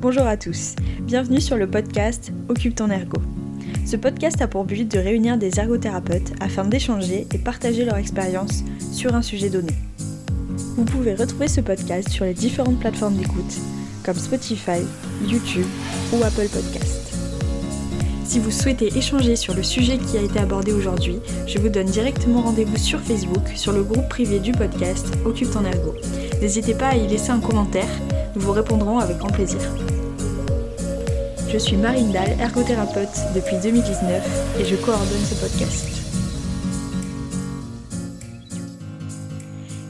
Bonjour à tous, bienvenue sur le podcast Occupe ton ergo. Ce podcast a pour but de réunir des ergothérapeutes afin d'échanger et partager leur expérience sur un sujet donné. Vous pouvez retrouver ce podcast sur les différentes plateformes d'écoute comme Spotify, YouTube ou Apple Podcast. Si vous souhaitez échanger sur le sujet qui a été abordé aujourd'hui, je vous donne directement rendez-vous sur Facebook sur le groupe privé du podcast Occupe ton ergo. N'hésitez pas à y laisser un commentaire, nous vous répondrons avec grand plaisir. Je suis Marine Dahl, ergothérapeute depuis 2019 et je coordonne ce podcast.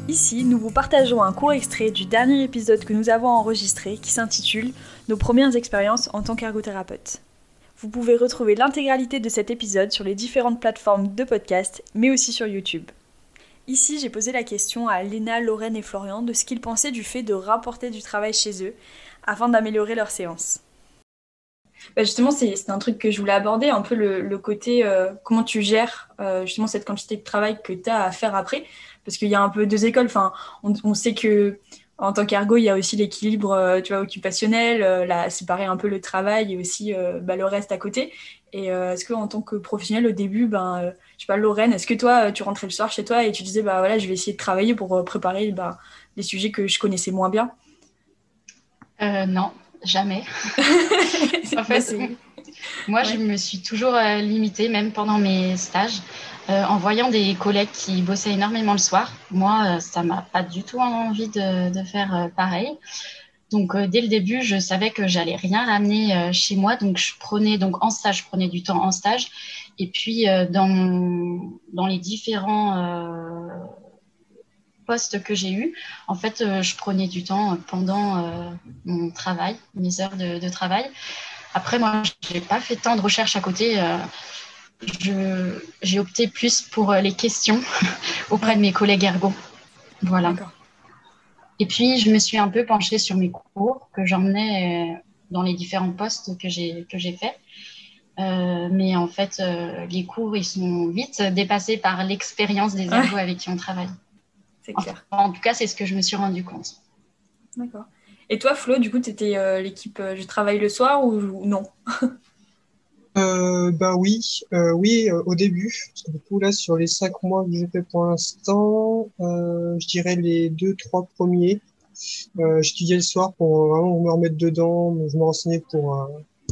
Ici, nous vous partageons un court extrait du dernier épisode que nous avons enregistré qui s'intitule Nos premières expériences en tant qu'ergothérapeute. Vous pouvez retrouver l'intégralité de cet épisode sur les différentes plateformes de podcast, mais aussi sur YouTube. Ici, j'ai posé la question à Léna, Lorraine et Florian de ce qu'ils pensaient du fait de rapporter du travail chez eux afin d'améliorer leur séance. Bah justement, c'est un truc que je voulais aborder, un peu le, côté euh, comment tu gères euh, justement cette quantité de travail que tu as à faire après. Parce qu'il y a un peu deux écoles. Enfin, on sait que en tant qu'ergo, il y a aussi l'équilibre, euh, tu vois, occupationnel, séparer un peu le travail et aussi bah, le reste à côté. Et est-ce que en tant que professionnel, au début, ben, je sais pas, Lorraine, est-ce que toi, tu rentrais le soir chez toi et tu disais, bah voilà, je vais essayer de travailler pour préparer bah, les sujets que je connaissais moins bien? Non, jamais. en fait, moi, je me suis toujours limitée, même pendant mes stages. Euh, en voyant des collègues qui bossaient énormément le soir. Moi, euh, ça m'a pas du tout envie de, faire euh, pareil. Donc dès le début, je savais que j'allais rien ramener chez moi, donc je prenais donc en stage, je prenais du temps en stage, et puis dans dans les différents postes que j'ai eus, en fait, je prenais du temps pendant mon travail, mes heures de, de travail. Après, moi, j'ai pas fait tant de recherches à côté j'ai opté plus pour euh, les questions auprès de mes collègues ergo. Voilà. Et puis, je me suis un peu penchée sur mes cours que j'emmenais euh, dans les différents postes que j'ai que j'ai fait. Euh, mais en fait, les cours, ils sont vite dépassés par l'expérience des ergos avec qui on travaille. C'est clair. en tout cas, c'est ce que je me suis rendu compte. D'accord. Et toi, Flo, du coup, tu étais l'équipe Je travaille le soir ou non? Euh, bah oui, euh, oui, euh, au début. du coup, là, sur les cinq mois que j'ai fait pour l'instant, euh, je dirais les deux, trois premiers. Euh, J'étudiais le soir pour vraiment me remettre dedans. Je me renseignais pour euh,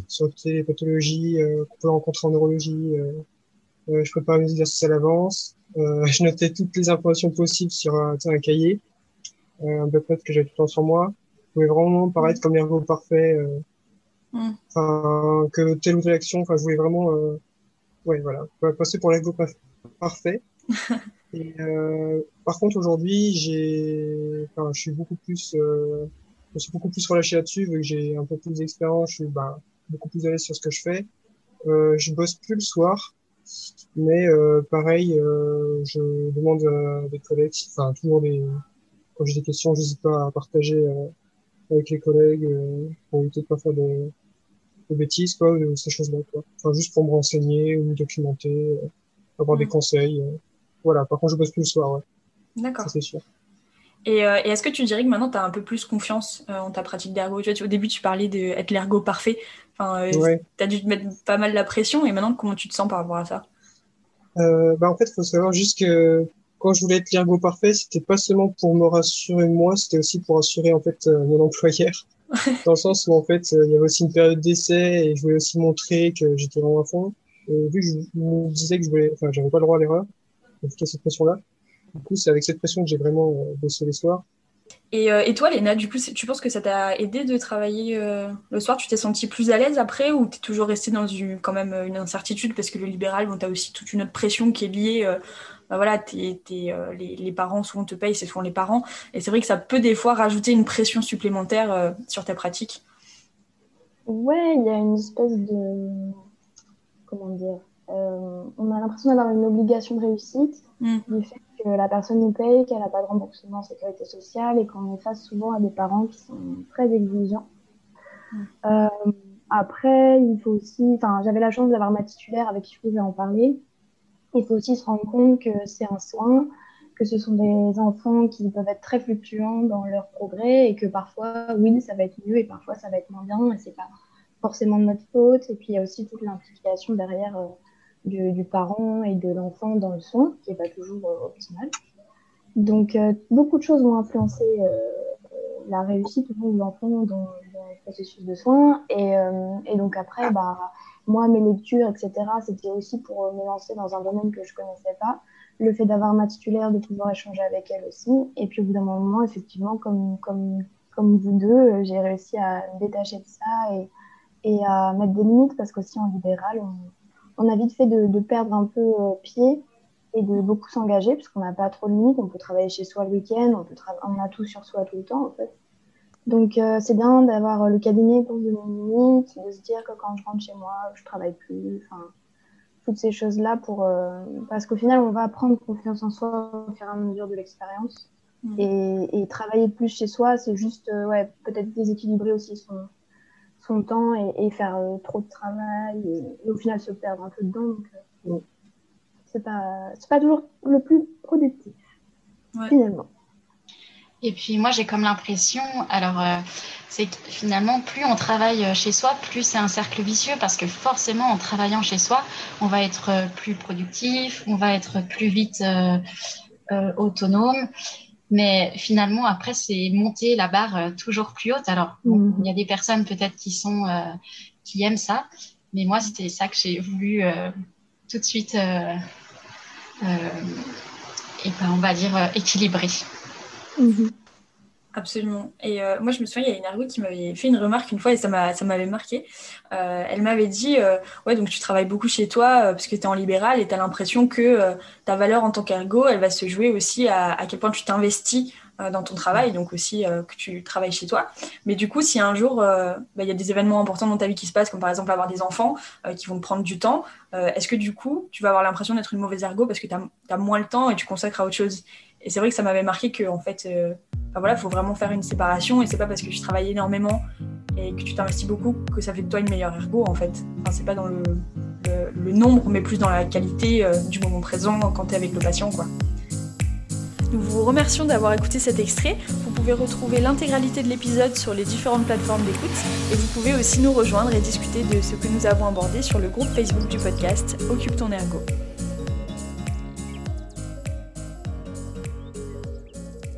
sur les pathologies qu'on peut rencontrer en neurologie. Je préparais mes exercices à l'avance. je notais toutes les informations possibles sur un, un cahier, un bloc que j'avais tout le temps sur moi. Je pouvais vraiment paraître comme l'ergot parfait. Mm. Enfin, que telle ou telle action, enfin, je voulais vraiment, euh, ouais, voilà, passer pour l'ego parfait. Et euh, par contre, aujourd'hui, j'ai, enfin, je suis beaucoup plus, euh, je suis beaucoup plus relâché là-dessus, vu que j'ai un peu plus d'expérience, je suis bah, beaucoup plus à l'aise sur ce que je fais. Euh, je bosse plus le soir, mais euh, pareil, euh, je demande à des collègues, enfin toujours des, quand j'ai des questions, je n'hésite pas à partager euh, avec les collègues pour éviter de pas faire de, de bêtises quoi ou ces choses-là quoi. Enfin juste pour me renseigner ou me documenter, avoir des mm. conseils. Voilà. Par contre, je bosse plus le soir. Ouais. D'accord. c'est sûr. Et, et est-ce que tu dirais que maintenant tu as un peu plus confiance en ta pratique d'ergo? Tu vois, Au début, tu parlais d'être l'ergo parfait. Enfin, ouais. tu as dû te mettre pas mal la pression. Et maintenant, comment tu te sens par rapport à ça? Euh, bah, En fait, il faut savoir juste que quand je voulais être l'ergo parfait, c'était pas seulement pour me rassurer moi, c'était aussi pour rassurer en fait euh, mon employeur. dans le sens où en fait euh, il y avait aussi une période d'essai et je voulais aussi montrer que j'étais vraiment à fond. Et vu que je me disais que je voulais, enfin j'avais pas le droit à l'erreur, en tout cas cette pression-là. Du coup, c'est avec cette pression que j'ai vraiment euh, bossé les soirs. Et, euh, et, toi, Léna, du coup, tu penses que ça t'a aidé de travailler euh, le soir? Tu t'es senti plus à l'aise après ou t'es toujours resté dans une, quand même une incertitude? Parce que le libéral, bon, t'as aussi toute une autre pression qui est liée bah voilà, euh, les, parents souvent te payent, c'est souvent les parents. Et c'est vrai que ça peut des fois rajouter une pression supplémentaire euh, sur ta pratique. Ouais, il y a une espèce de. Comment dire euh, On a l'impression d'avoir une obligation de réussite mm. du fait que la personne nous paye, qu'elle n'a pas de remboursement en sécurité sociale et qu'on est face souvent à des parents qui sont très exigeants. Mm. après, il faut aussi. Enfin, j'avais la chance d'avoir ma titulaire avec qui je pouvais en parler. Il faut aussi se rendre compte que c'est un soin, que ce sont des enfants qui peuvent être très fluctuants dans leur progrès et que parfois, oui, ça va être mieux et parfois ça va être moins bien et c'est pas forcément de notre faute. Et puis il y a aussi toute l'implication derrière euh, du, parent et de l'enfant dans le soin qui n'est pas toujours euh, optimal. Donc euh, beaucoup de choses vont influencer la réussite de l'enfant dans, le processus de soins. Et, et donc après, bah, moi, mes lectures, etc., c'était aussi pour me lancer dans un domaine que je connaissais pas le fait d'avoir ma titulaire, de pouvoir échanger avec elle aussi. Et puis au bout d'un moment, effectivement, comme, comme, comme vous deux, euh, j'ai réussi à me détacher de ça et, et à mettre des limites parce qu'aussi en libéral, on, on, a vite fait de, de perdre un peu euh, pied et de beaucoup s'engager parce qu'on n'a pas trop de limites. On peut travailler chez soi le week-end, on, peut on a tout sur soi tout le temps en fait. Donc euh, c'est bien d'avoir le cabinet pour donner une limite, de se dire que quand je rentre chez moi, je travaille plus. Enfin, toutes ces choses-là pour euh, parce qu'au final on va prendre confiance en soi au fur et à mesure de l'expérience mm. et, travailler plus chez soi c'est juste euh, ouais peut-être déséquilibrer aussi son, son temps et, faire euh, trop de travail et, au final se perdre un peu dedans. Donc c'est pas c'est pas toujours le plus productif finalement. Et puis moi, j'ai comme l'impression, alors euh, c'est que finalement, plus on travaille euh, chez soi, plus c'est un cercle vicieux parce que forcément, en travaillant chez soi, on va être euh, plus productif, on va être plus vite autonome. Mais finalement, après, c'est monter la barre toujours plus haute. Alors, mhm. il y a des personnes peut-être qui sont qui aiment ça, mais moi, c'était ça que j'ai voulu tout de suite, et ben, on va dire équilibrer. Mhm. Absolument. Et euh, moi, je me souviens, il y a une ergo qui m'avait fait une remarque une fois et ça m'avait marqué. Euh, elle m'avait dit euh, Ouais, donc tu travailles beaucoup chez toi parce que tu es en libéral et tu as l'impression que ta valeur en tant qu'ergo, elle va se jouer aussi à, quel point tu t'investis dans ton travail, donc aussi que tu travailles chez toi. Mais du coup, si un jour bah, il y a des événements importants dans ta vie qui se passent, comme par exemple avoir des enfants qui vont te prendre du temps, est-ce que du coup, tu vas avoir l'impression d'être une mauvaise ergo parce que tu as, as, moins le temps et tu consacres à autre chose? Et c'est vrai que ça m'avait marqué que en fait, euh, voilà, faut vraiment faire une séparation et c'est pas parce que tu travailles énormément et que tu t'investis beaucoup que ça fait de toi une meilleure ergo en fait. Enfin, c'est pas dans le, le, nombre, mais plus dans la qualité euh, du moment présent quand tu es avec le patient, quoi. Nous vous remercions d'avoir écouté cet extrait. Vous pouvez retrouver l'intégralité de l'épisode sur les différentes plateformes d'écoute et vous pouvez aussi nous rejoindre et discuter de ce que nous avons abordé sur le groupe Facebook du podcast Occupe ton ergo.